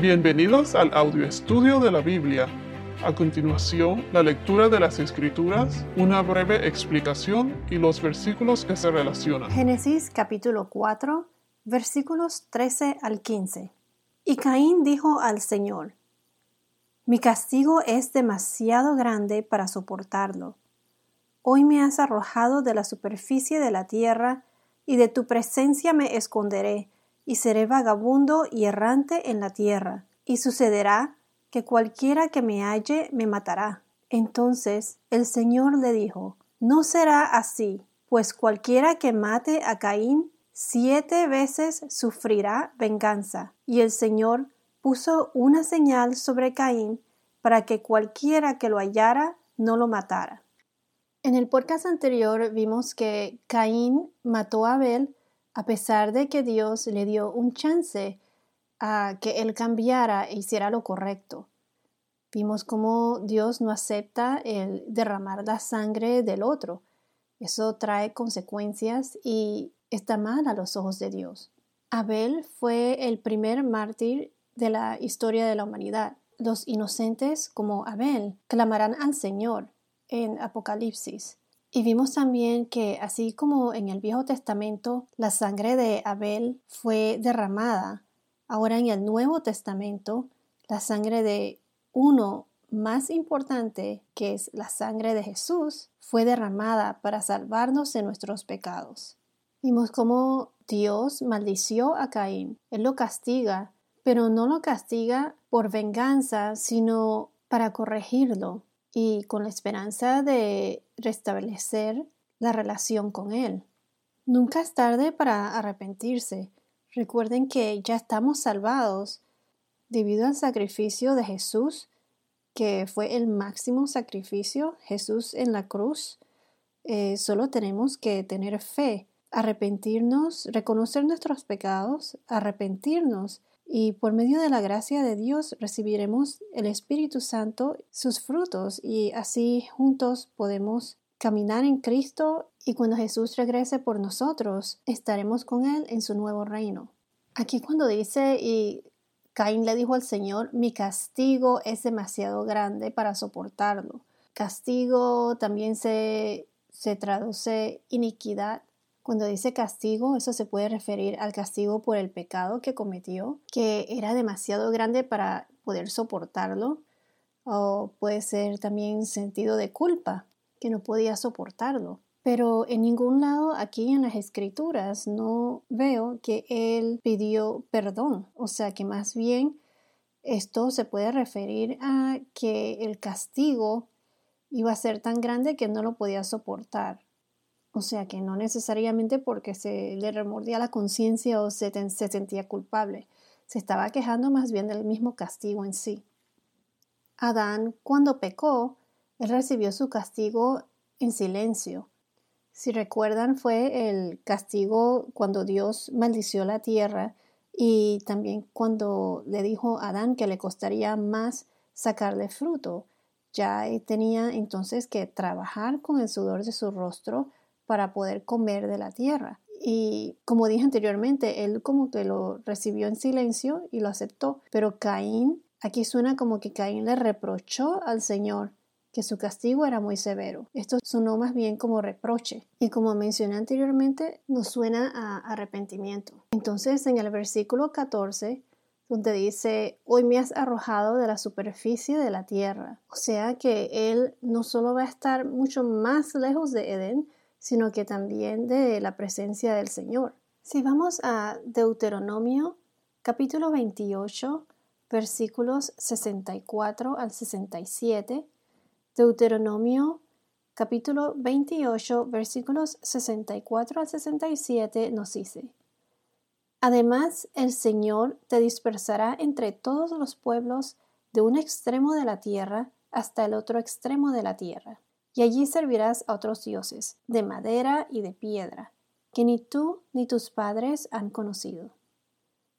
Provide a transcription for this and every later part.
Bienvenidos al audio estudio de la Biblia. A continuación, la lectura de las Escrituras, una breve explicación y los versículos que se relacionan. Génesis capítulo 4, versículos 13 al 15. Y Caín dijo al Señor, Mi castigo es demasiado grande para soportarlo. Hoy me has arrojado de la superficie de la tierra, y de tu presencia me esconderé y seré vagabundo y errante en la tierra, y sucederá que cualquiera que me halle me matará. Entonces el Señor le dijo, No será así, pues cualquiera que mate a Caín siete veces sufrirá venganza. Y el Señor puso una señal sobre Caín para que cualquiera que lo hallara no lo matara. En el podcast anterior vimos que Caín mató a Abel a pesar de que Dios le dio un chance a que él cambiara e hiciera lo correcto. Vimos cómo Dios no acepta el derramar la sangre del otro. Eso trae consecuencias y está mal a los ojos de Dios. Abel fue el primer mártir de la historia de la humanidad. Los inocentes como Abel clamarán al Señor en Apocalipsis. Y vimos también que así como en el Viejo Testamento la sangre de Abel fue derramada, ahora en el Nuevo Testamento la sangre de uno más importante, que es la sangre de Jesús, fue derramada para salvarnos de nuestros pecados. Vimos cómo Dios maldició a Caín. Él lo castiga, pero no lo castiga por venganza, sino para corregirlo, y con la esperanza de restablecer la relación con Él. Nunca es tarde para arrepentirse. Recuerden que ya estamos salvados debido al sacrificio de Jesús, que fue el máximo sacrificio, Jesús en la cruz. Eh, solo tenemos que tener fe, arrepentirnos, reconocer nuestros pecados, arrepentirnos y por medio de la gracia de Dios recibiremos el Espíritu Santo, sus frutos y así juntos podemos caminar en Cristo y cuando Jesús regrese por nosotros estaremos con Él en su nuevo reino. Aquí cuando dice y Caín le dijo al Señor, mi castigo es demasiado grande para soportarlo. Castigo también se, se traduce iniquidad cuando dice castigo, eso se puede referir al castigo por el pecado que cometió, que era demasiado grande para poder soportarlo, o puede ser también sentido de culpa, que no podía soportarlo. Pero en ningún lado aquí en las escrituras no veo que él pidió perdón, o sea que más bien esto se puede referir a que el castigo iba a ser tan grande que no lo podía soportar. O sea que no necesariamente porque se le remordía la conciencia o se, se sentía culpable. Se estaba quejando más bien del mismo castigo en sí. Adán, cuando pecó, él recibió su castigo en silencio. Si recuerdan, fue el castigo cuando Dios maldició la tierra y también cuando le dijo a Adán que le costaría más sacarle fruto. Ya tenía entonces que trabajar con el sudor de su rostro para poder comer de la tierra. Y como dije anteriormente, él como que lo recibió en silencio y lo aceptó. Pero Caín, aquí suena como que Caín le reprochó al Señor que su castigo era muy severo. Esto sonó más bien como reproche. Y como mencioné anteriormente, nos suena a arrepentimiento. Entonces en el versículo 14 donde dice, hoy me has arrojado de la superficie de la tierra. O sea que Él no solo va a estar mucho más lejos de Edén, sino que también de la presencia del Señor. Si vamos a Deuteronomio capítulo 28, versículos 64 al 67, Deuteronomio capítulo 28, versículos 64 al 67 nos dice, Además, el Señor te dispersará entre todos los pueblos de un extremo de la tierra hasta el otro extremo de la tierra y allí servirás a otros dioses, de madera y de piedra, que ni tú ni tus padres han conocido.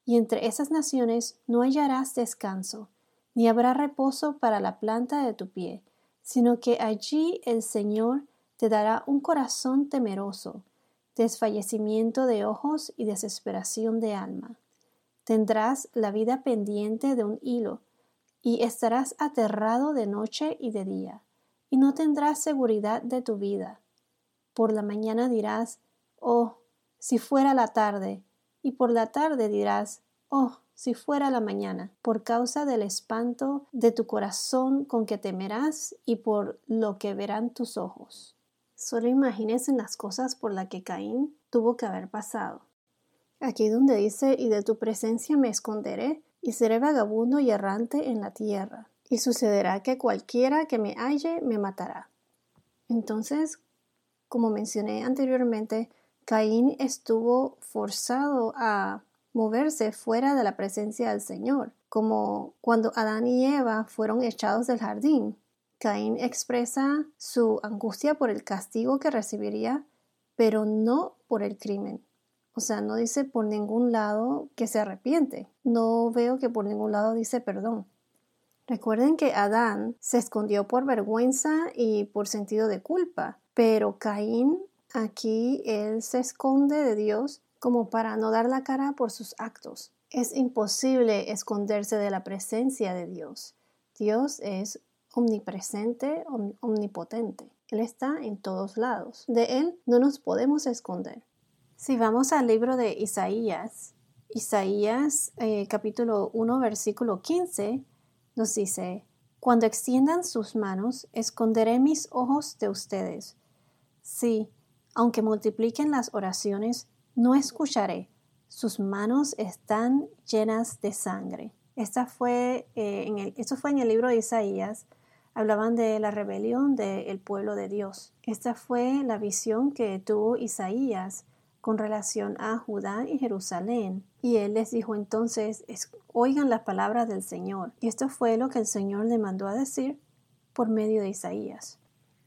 Y entre esas naciones no hallarás descanso, ni habrá reposo para la planta de tu pie, sino que allí el Señor te dará un corazón temeroso, desfallecimiento de ojos y desesperación de alma. tendrás la vida pendiente de un hilo, y estarás aterrado de noche y de día, y no tendrás seguridad de tu vida. Por la mañana dirás, oh, si fuera la tarde, y por la tarde dirás, oh, si fuera la mañana, por causa del espanto de tu corazón con que temerás y por lo que verán tus ojos. Solo imagínense las cosas por las que Caín tuvo que haber pasado. Aquí donde dice, y de tu presencia me esconderé, y seré vagabundo y errante en la tierra, y sucederá que cualquiera que me halle me matará. Entonces, como mencioné anteriormente, Caín estuvo forzado a moverse fuera de la presencia del Señor, como cuando Adán y Eva fueron echados del jardín. Caín expresa su angustia por el castigo que recibiría, pero no por el crimen. O sea, no dice por ningún lado que se arrepiente. No veo que por ningún lado dice perdón. Recuerden que Adán se escondió por vergüenza y por sentido de culpa, pero Caín aquí él se esconde de Dios como para no dar la cara por sus actos. Es imposible esconderse de la presencia de Dios. Dios es omnipresente, omnipotente. Él está en todos lados. De Él no nos podemos esconder. Si vamos al libro de Isaías, Isaías eh, capítulo 1 versículo 15 nos dice, Cuando extiendan sus manos, esconderé mis ojos de ustedes. Sí, aunque multipliquen las oraciones, no escucharé. Sus manos están llenas de sangre. Esta fue, eh, esto fue en el libro de Isaías. Hablaban de la rebelión del pueblo de Dios. Esta fue la visión que tuvo Isaías con relación a Judá y Jerusalén. Y él les dijo entonces, oigan las palabras del Señor. Y esto fue lo que el Señor le mandó a decir por medio de Isaías.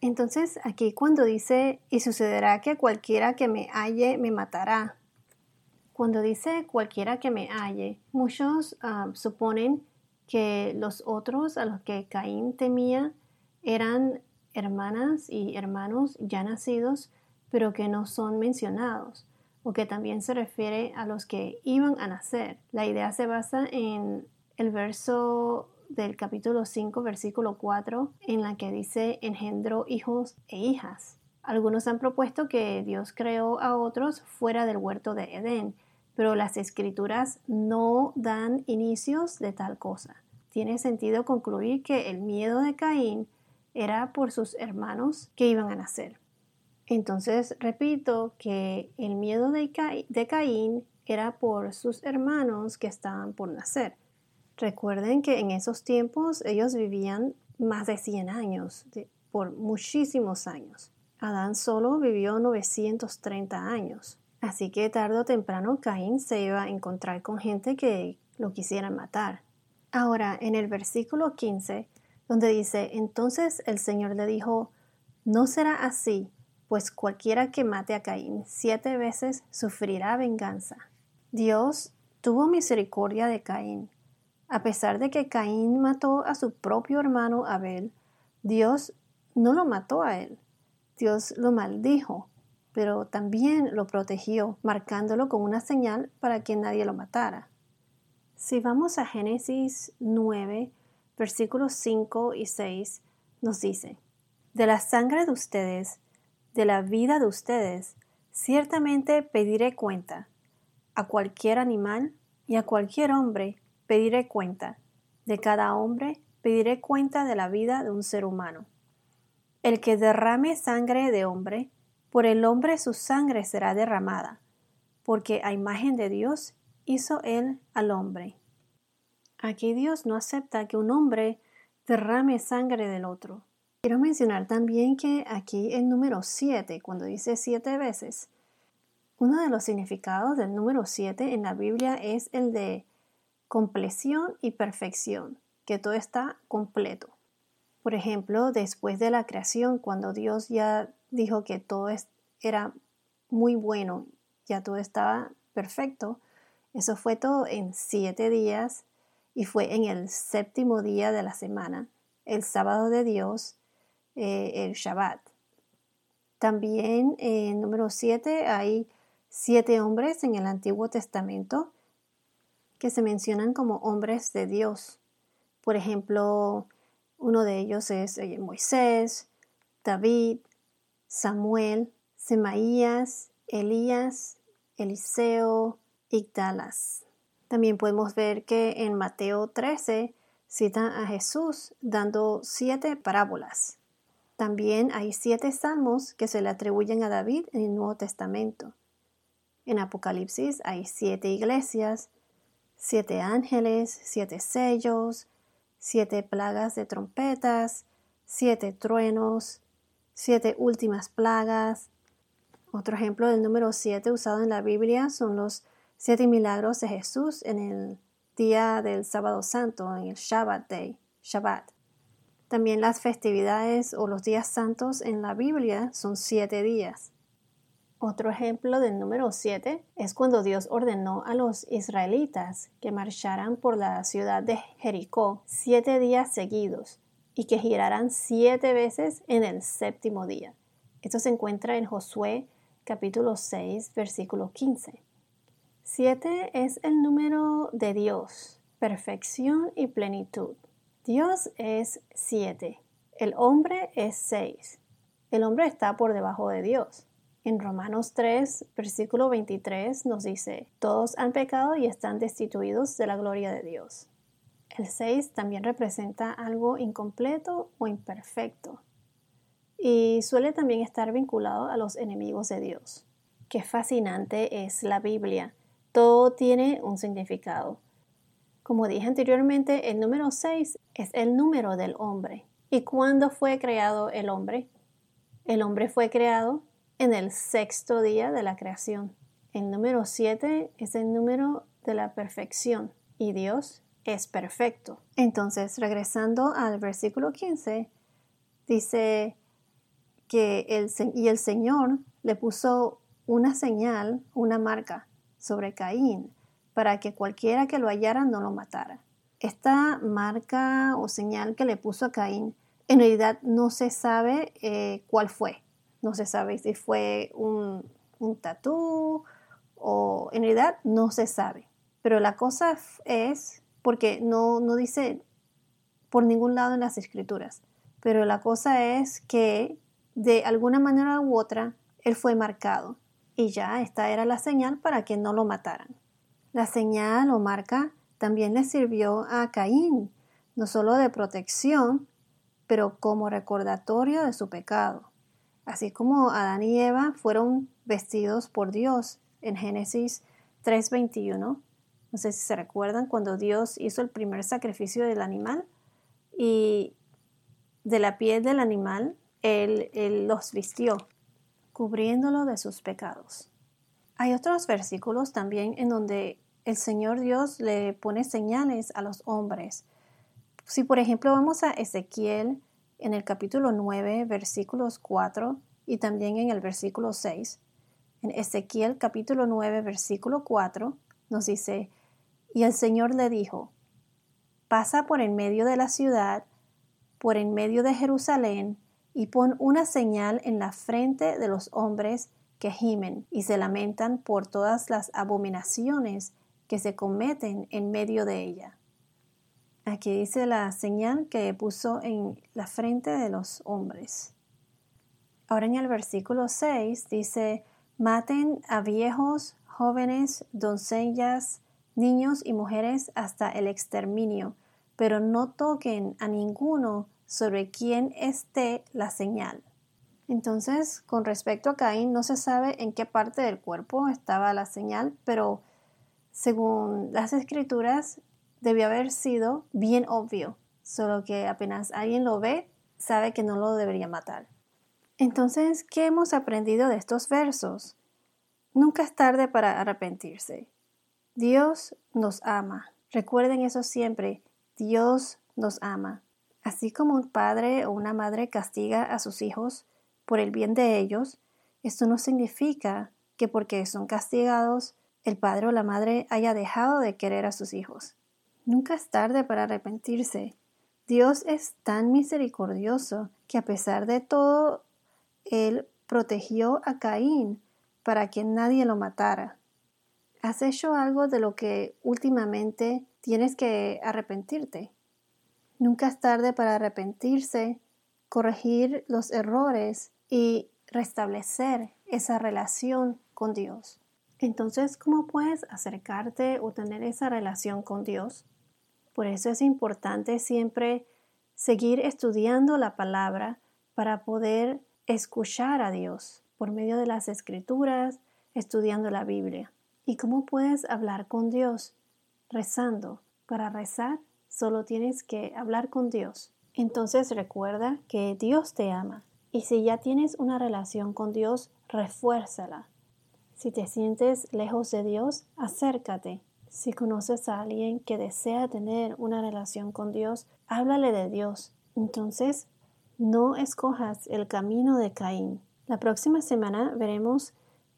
Entonces aquí cuando dice, y sucederá que cualquiera que me halle me matará. Cuando dice cualquiera que me halle, muchos ah, suponen que los otros a los que Caín temía eran hermanas y hermanos ya nacidos, pero que no son mencionados, o que también se refiere a los que iban a nacer. La idea se basa en el verso del capítulo 5, versículo 4, en la que dice engendró hijos e hijas. Algunos han propuesto que Dios creó a otros fuera del huerto de Edén, pero las escrituras no dan inicios de tal cosa. Tiene sentido concluir que el miedo de Caín era por sus hermanos que iban a nacer. Entonces, repito que el miedo de, Caín era por sus hermanos que estaban por nacer. Recuerden que en esos tiempos ellos vivían más de 100 años, por muchísimos años. Adán solo vivió 930 años. Así que tarde o temprano Caín se iba a encontrar con gente que lo quisiera matar. Ahora, en el versículo 15, donde dice, entonces el Señor le dijo, no será así, pues cualquiera que mate a Caín siete veces sufrirá venganza. Dios tuvo misericordia de Caín a pesar de que Caín mató a su propio hermano Abel, Dios no lo mató a él. Dios lo maldijo, pero también lo protegió, marcándolo con una señal para que nadie lo matara. Si vamos a Génesis 9, versículos 5 y 6, nos dice, De la sangre de ustedes, de la vida de ustedes, ciertamente pediré cuenta a cualquier animal y a cualquier hombre pediré cuenta. De cada hombre pediré cuenta de la vida de un ser humano. El que derrame sangre de hombre, por el hombre su sangre será derramada, porque a imagen de Dios hizo él al hombre. Aquí Dios no acepta que un hombre derrame sangre del otro. Quiero mencionar también que aquí el número 7, cuando dice siete veces, uno de los significados del número 7 en la Biblia es el de compleción y perfección, que todo está completo. Por ejemplo, después de la creación, cuando Dios ya dijo que todo era muy bueno, ya todo estaba perfecto, eso fue todo en siete días y fue en el séptimo día de la semana, el sábado de Dios, eh, el Shabbat. También en número siete hay siete hombres en el Antiguo Testamento que se mencionan como hombres de Dios. Por ejemplo, uno de ellos es eh, Moisés, David, Samuel, Semaías, Elías, Eliseo, Igdalas. También podemos ver que en Mateo 13 citan a Jesús dando siete parábolas. También hay siete salmos que se le atribuyen a David en el Nuevo Testamento. En Apocalipsis hay siete iglesias, siete ángeles, siete sellos, siete plagas de trompetas, siete truenos, siete últimas plagas. Otro ejemplo del número siete usado en la Biblia son los siete milagros de Jesús en el día del sábado santo, en el Shabbat Day, Shabbat. También las festividades o los días santos en la Biblia son siete días. Otro ejemplo del número 7 es cuando Dios ordenó a los israelitas que marcharan por la ciudad de Jericó siete días seguidos y que giraran siete veces en el séptimo día. Esto se encuentra en Josué capítulo 6 versículo 15. Siete es el número de Dios, perfección y plenitud. Dios es siete, el hombre es seis. El hombre está por debajo de Dios. En Romanos 3, versículo 23 nos dice, todos han pecado y están destituidos de la gloria de Dios. El 6 también representa algo incompleto o imperfecto y suele también estar vinculado a los enemigos de Dios. Qué fascinante es la Biblia. Todo tiene un significado. Como dije anteriormente, el número 6 es el número del hombre. ¿Y cuándo fue creado el hombre? El hombre fue creado en el sexto día de la creación. El número 7 es el número de la perfección y Dios es perfecto. Entonces, regresando al versículo 15, dice que el, el Señor le puso una señal, una marca sobre Caín, para que cualquiera que lo hallara no lo matara. Esta marca o señal que le puso a Caín, en realidad no se sabe eh, cuál fue. No se sabe si fue un, un tatú o en realidad no se sabe. Pero la cosa es, porque no, no dice por ningún lado en las escrituras, pero la cosa es que de alguna manera u otra él fue marcado y ya esta era la señal para que no lo mataran. La señal o marca también le sirvió a Caín, no solo de protección, pero como recordatorio de su pecado así como Adán y Eva fueron vestidos por Dios en Génesis 3:21. No sé si se recuerdan cuando Dios hizo el primer sacrificio del animal y de la piel del animal él, él los vistió, cubriéndolo de sus pecados. Hay otros versículos también en donde el Señor Dios le pone señales a los hombres. Si por ejemplo vamos a Ezequiel en el capítulo 9, versículos 4 y también en el versículo 6. En Ezequiel capítulo 9, versículo 4 nos dice, y el Señor le dijo, pasa por en medio de la ciudad, por en medio de Jerusalén, y pon una señal en la frente de los hombres que gimen y se lamentan por todas las abominaciones que se cometen en medio de ella. Aquí dice la señal que puso en la frente de los hombres. Ahora en el versículo 6 dice, maten a viejos, jóvenes, doncellas, niños y mujeres hasta el exterminio, pero no toquen a ninguno sobre quien esté la señal. Entonces, con respecto a Caín, no se sabe en qué parte del cuerpo estaba la señal, pero según las escrituras, debió haber sido bien obvio, solo que apenas alguien lo ve, sabe que no lo debería matar. Entonces, ¿qué hemos aprendido de estos versos? Nunca es tarde para arrepentirse. Dios nos ama. Recuerden eso siempre. Dios nos ama. Así como un padre o una madre castiga a sus hijos por el bien de ellos, esto no significa que porque son castigados el padre o la madre haya dejado de querer a sus hijos. Nunca es tarde para arrepentirse. Dios es tan misericordioso que a pesar de todo, Él protegió a Caín para que nadie lo matara. ¿Has hecho algo de lo que últimamente tienes que arrepentirte? Nunca es tarde para arrepentirse, corregir los errores y restablecer esa relación con Dios. Entonces, ¿cómo puedes acercarte o tener esa relación con Dios? Por eso es importante siempre seguir estudiando la palabra para poder escuchar a Dios por medio de las escrituras, estudiando la Biblia. ¿Y cómo puedes hablar con Dios? Rezando. Para rezar solo tienes que hablar con Dios. Entonces recuerda que Dios te ama y si ya tienes una relación con Dios, refuérzala. Si te sientes lejos de Dios, acércate. Si conoces a alguien que desea tener una relación con Dios, háblale de Dios. Entonces, no escojas el camino de Caín. La próxima semana veremos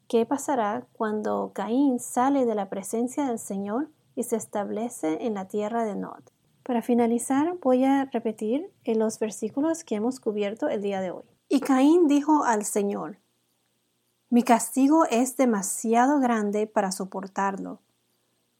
qué pasará cuando Caín sale de la presencia del Señor y se establece en la tierra de Nod. Para finalizar, voy a repetir los versículos que hemos cubierto el día de hoy. Y Caín dijo al Señor, Mi castigo es demasiado grande para soportarlo.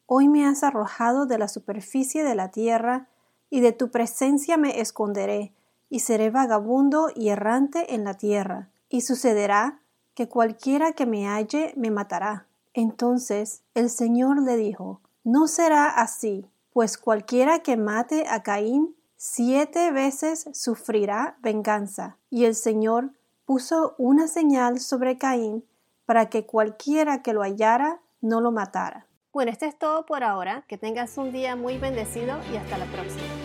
Hoy me has arrojado de la superficie de la tierra, y de tu presencia me esconderé, y seré vagabundo y errante en la tierra. Y sucederá que cualquiera que me halle me matará. Entonces el Señor le dijo, No será así, pues cualquiera que mate a Caín siete veces sufrirá venganza. Y el Señor puso una señal sobre Caín para que cualquiera que lo hallara no lo matara. Bueno, esto es todo por ahora. Que tengas un día muy bendecido y hasta la próxima.